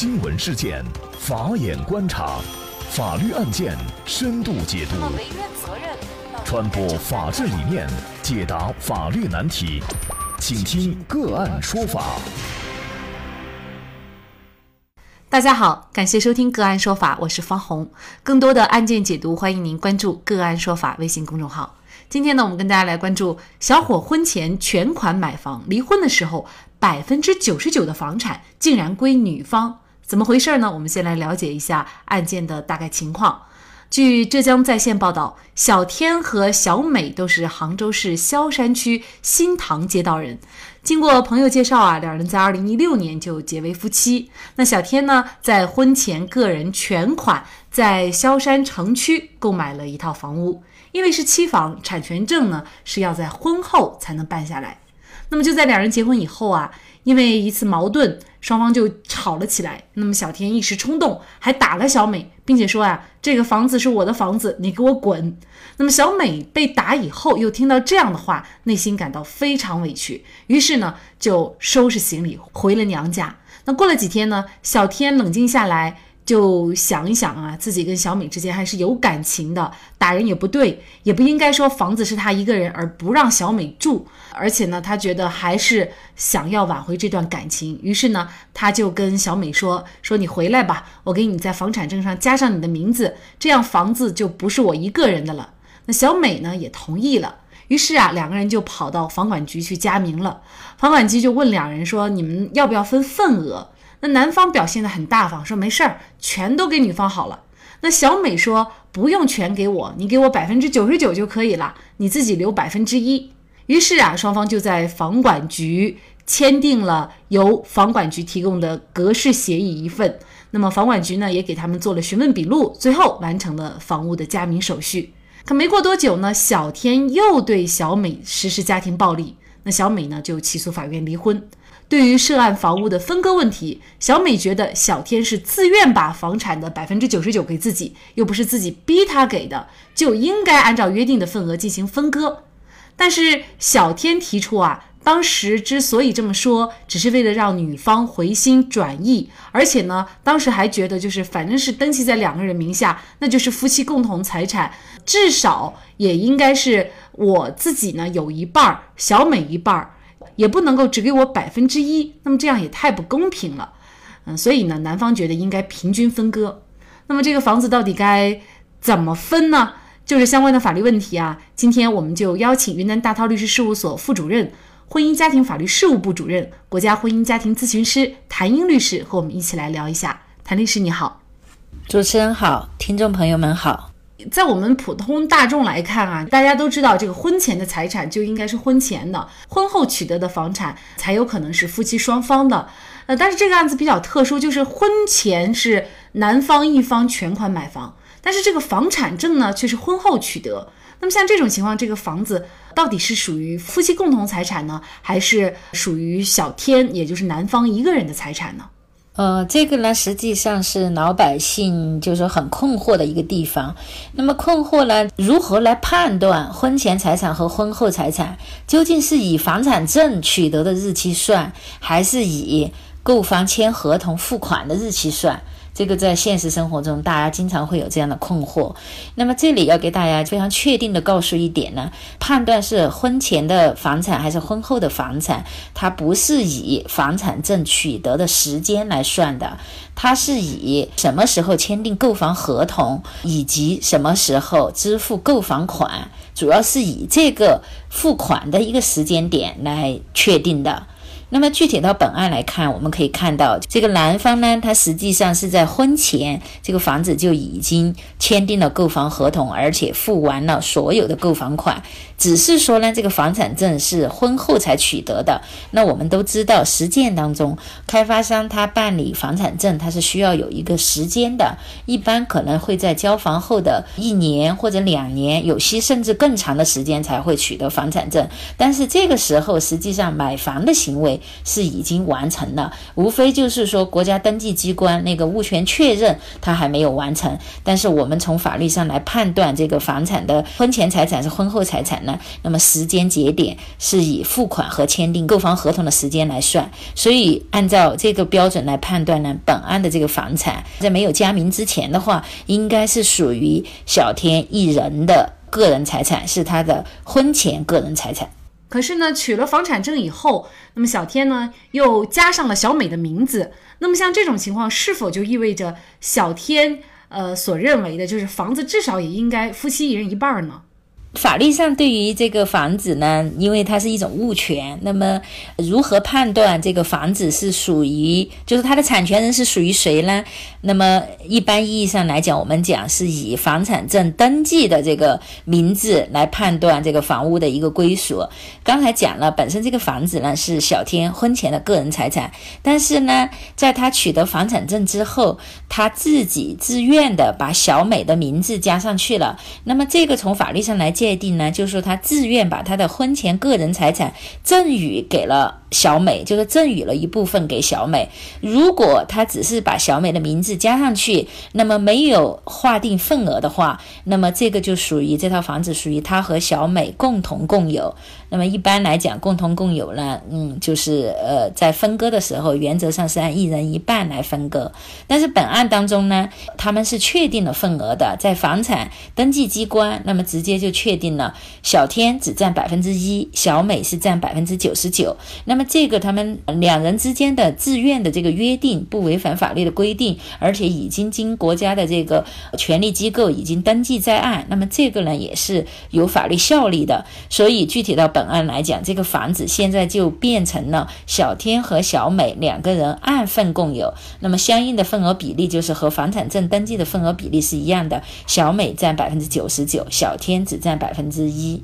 新闻事件，法眼观察，法律案件深度解读，传播法治理念，解答法律难题，请听个案说法。大家好，感谢收听个案说法，我是方红。更多的案件解读，欢迎您关注个案说法微信公众号。今天呢，我们跟大家来关注小伙婚前全款买房，离婚的时候百分之九十九的房产竟然归女方，怎么回事呢？我们先来了解一下案件的大概情况。据浙江在线报道，小天和小美都是杭州市萧山区新塘街道人。经过朋友介绍啊，两人在二零一六年就结为夫妻。那小天呢，在婚前个人全款在萧山城区购买了一套房屋。因为是期房，产权证呢是要在婚后才能办下来。那么就在两人结婚以后啊，因为一次矛盾，双方就吵了起来。那么小天一时冲动，还打了小美，并且说啊，这个房子是我的房子，你给我滚。那么小美被打以后，又听到这样的话，内心感到非常委屈，于是呢就收拾行李回了娘家。那过了几天呢，小天冷静下来。就想一想啊，自己跟小美之间还是有感情的，打人也不对，也不应该说房子是他一个人而不让小美住，而且呢，他觉得还是想要挽回这段感情，于是呢，他就跟小美说：“说你回来吧，我给你在房产证上加上你的名字，这样房子就不是我一个人的了。”那小美呢也同意了，于是啊，两个人就跑到房管局去加名了。房管局就问两人说：“你们要不要分份额？”那男方表现的很大方，说没事儿，全都给女方好了。那小美说不用全给我，你给我百分之九十九就可以了，你自己留百分之一。于是啊，双方就在房管局签订了由房管局提供的格式协议一份。那么房管局呢也给他们做了询问笔录，最后完成了房屋的加名手续。可没过多久呢，小天又对小美实施家庭暴力，那小美呢就起诉法院离婚。对于涉案房屋的分割问题，小美觉得小天是自愿把房产的百分之九十九给自己，又不是自己逼他给的，就应该按照约定的份额进行分割。但是小天提出啊，当时之所以这么说，只是为了让女方回心转意，而且呢，当时还觉得就是反正是登记在两个人名下，那就是夫妻共同财产，至少也应该是我自己呢有一半儿，小美一半儿。也不能够只给我百分之一，那么这样也太不公平了，嗯，所以呢，男方觉得应该平均分割。那么这个房子到底该怎么分呢？就是相关的法律问题啊。今天我们就邀请云南大韬律师事务所副主任、婚姻家庭法律事务部主任、国家婚姻家庭咨询师谭英律师和我们一起来聊一下。谭律师你好，主持人好，听众朋友们好。在我们普通大众来看啊，大家都知道，这个婚前的财产就应该是婚前的，婚后取得的房产才有可能是夫妻双方的。呃，但是这个案子比较特殊，就是婚前是男方一方全款买房，但是这个房产证呢却是婚后取得。那么像这种情况，这个房子到底是属于夫妻共同财产呢，还是属于小天，也就是男方一个人的财产呢？呃，这个呢，实际上是老百姓就是很困惑的一个地方。那么困惑呢，如何来判断婚前财产和婚后财产究竟是以房产证取得的日期算，还是以购房签合同付款的日期算？这个在现实生活中，大家经常会有这样的困惑。那么这里要给大家非常确定的告诉一点呢，判断是婚前的房产还是婚后的房产，它不是以房产证取得的时间来算的，它是以什么时候签订购房合同以及什么时候支付购房款，主要是以这个付款的一个时间点来确定的。那么具体到本案来看，我们可以看到，这个男方呢，他实际上是在婚前这个房子就已经签订了购房合同，而且付完了所有的购房款，只是说呢，这个房产证是婚后才取得的。那我们都知道，实践当中，开发商他办理房产证，他是需要有一个时间的，一般可能会在交房后的一年或者两年，有些甚至更长的时间才会取得房产证。但是这个时候，实际上买房的行为。是已经完成了，无非就是说国家登记机关那个物权确认它还没有完成。但是我们从法律上来判断这个房产的婚前财产是婚后财产呢，那么时间节点是以付款和签订购房合同的时间来算。所以按照这个标准来判断呢，本案的这个房产在没有加名之前的话，应该是属于小天一人的个人财产，是他的婚前个人财产。可是呢，取了房产证以后，那么小天呢又加上了小美的名字。那么像这种情况，是否就意味着小天呃所认为的，就是房子至少也应该夫妻一人一半呢？法律上对于这个房子呢，因为它是一种物权，那么如何判断这个房子是属于，就是它的产权人是属于谁呢？那么一般意义上来讲，我们讲是以房产证登记的这个名字来判断这个房屋的一个归属。刚才讲了，本身这个房子呢是小天婚前的个人财产，但是呢，在他取得房产证之后，他自己自愿的把小美的名字加上去了。那么这个从法律上来界定呢，就是说他自愿把他的婚前个人财产赠与给了小美，就是赠与了一部分给小美。如果他只是把小美的名字加上去，那么没有划定份额的话，那么这个就属于这套房子属于他和小美共同共有。那么一般来讲，共同共有呢，嗯，就是呃，在分割的时候，原则上是按一人一半来分割。但是本案当中呢，他们是确定了份额的，在房产登记机关，那么直接就确确定了小天只占百分之一，小美是占百分之九十九。那么这个他们两人之间的自愿的这个约定，不违反法律的规定，而且已经经国家的这个权力机构已经登记在案，那么这个呢也是有法律效力的。所以具体到。本案来讲，这个房子现在就变成了小天和小美两个人按份共有，那么相应的份额比例就是和房产证登记的份额比例是一样的，小美占百分之九十九，小天只占百分之一。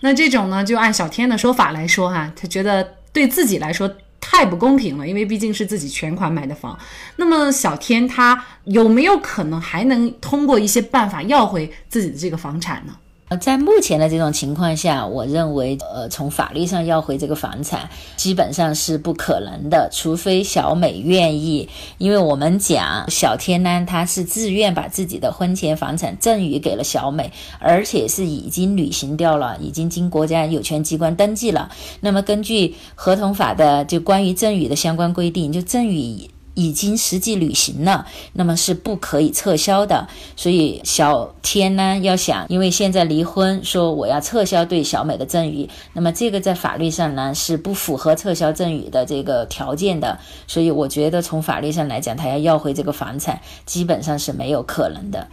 那这种呢，就按小天的说法来说哈，他觉得对自己来说太不公平了，因为毕竟是自己全款买的房。那么小天他有没有可能还能通过一些办法要回自己的这个房产呢？呃，在目前的这种情况下，我认为，呃，从法律上要回这个房产，基本上是不可能的，除非小美愿意。因为我们讲小天呢，他是自愿把自己的婚前房产赠与给了小美，而且是已经履行掉了，已经经国家有权机关登记了。那么，根据合同法的就关于赠与的相关规定，就赠与。已经实际履行了，那么是不可以撤销的。所以小天呢，要想，因为现在离婚，说我要撤销对小美的赠与，那么这个在法律上呢是不符合撤销赠与的这个条件的。所以我觉得从法律上来讲，他要要回这个房产，基本上是没有可能的。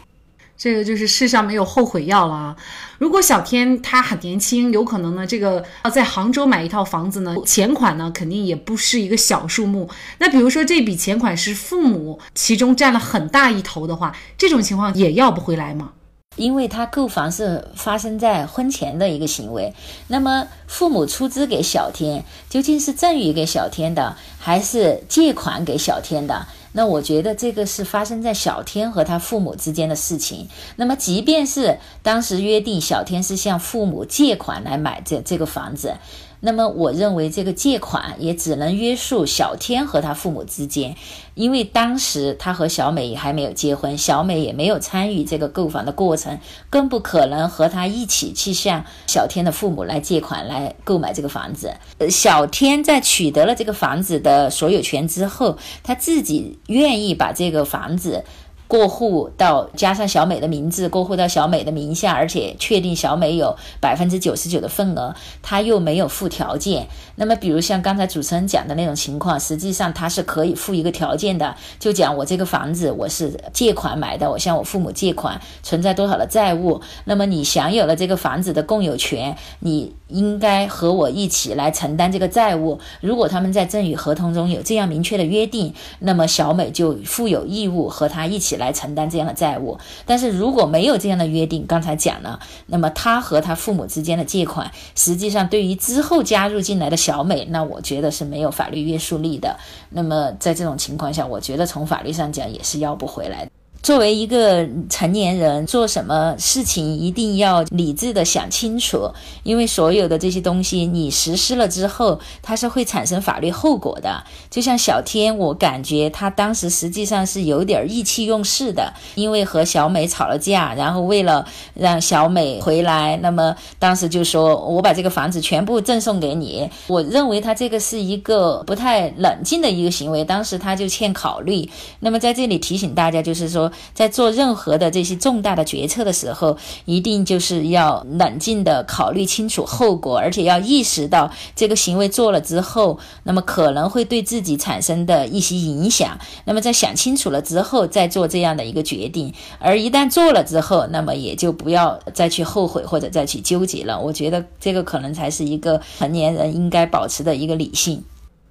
这个就是世上没有后悔药了啊！如果小天他很年轻，有可能呢，这个要在杭州买一套房子呢，钱款呢肯定也不是一个小数目。那比如说这笔钱款是父母其中占了很大一头的话，这种情况也要不回来吗？因为他购房是发生在婚前的一个行为，那么父母出资给小天，究竟是赠与给小天的，还是借款给小天的？那我觉得这个是发生在小天和他父母之间的事情。那么，即便是当时约定小天是向父母借款来买这这个房子。那么，我认为这个借款也只能约束小天和他父母之间，因为当时他和小美还没有结婚，小美也没有参与这个购房的过程，更不可能和他一起去向小天的父母来借款来购买这个房子。小天在取得了这个房子的所有权之后，他自己愿意把这个房子。过户到加上小美的名字，过户到小美的名下，而且确定小美有百分之九十九的份额，他又没有附条件。那么，比如像刚才主持人讲的那种情况，实际上他是可以附一个条件的，就讲我这个房子我是借款买的，我向我父母借款，存在多少的债务，那么你享有了这个房子的共有权，你应该和我一起来承担这个债务。如果他们在赠与合同中有这样明确的约定，那么小美就负有义务和他一起。来承担这样的债务，但是如果没有这样的约定，刚才讲了，那么他和他父母之间的借款，实际上对于之后加入进来的小美，那我觉得是没有法律约束力的。那么在这种情况下，我觉得从法律上讲也是要不回来。作为一个成年人，做什么事情一定要理智的想清楚，因为所有的这些东西你实施了之后，它是会产生法律后果的。就像小天，我感觉他当时实际上是有点意气用事的，因为和小美吵了架，然后为了让小美回来，那么当时就说我把这个房子全部赠送给你。我认为他这个是一个不太冷静的一个行为，当时他就欠考虑。那么在这里提醒大家，就是说。在做任何的这些重大的决策的时候，一定就是要冷静的考虑清楚后果，而且要意识到这个行为做了之后，那么可能会对自己产生的一些影响。那么在想清楚了之后再做这样的一个决定，而一旦做了之后，那么也就不要再去后悔或者再去纠结了。我觉得这个可能才是一个成年人应该保持的一个理性。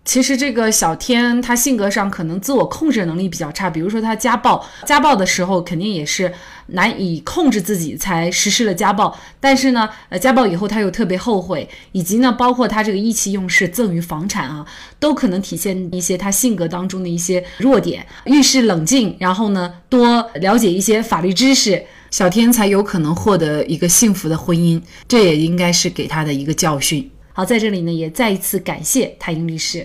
其实这个小天他性格上可能自我控制能力比较差，比如说他家暴，家暴的时候肯定也是难以控制自己才实施了家暴。但是呢，呃，家暴以后他又特别后悔，以及呢，包括他这个意气用事赠与房产啊，都可能体现一些他性格当中的一些弱点。遇事冷静，然后呢，多了解一些法律知识，小天才有可能获得一个幸福的婚姻。这也应该是给他的一个教训。好，在这里呢，也再一次感谢泰英律师。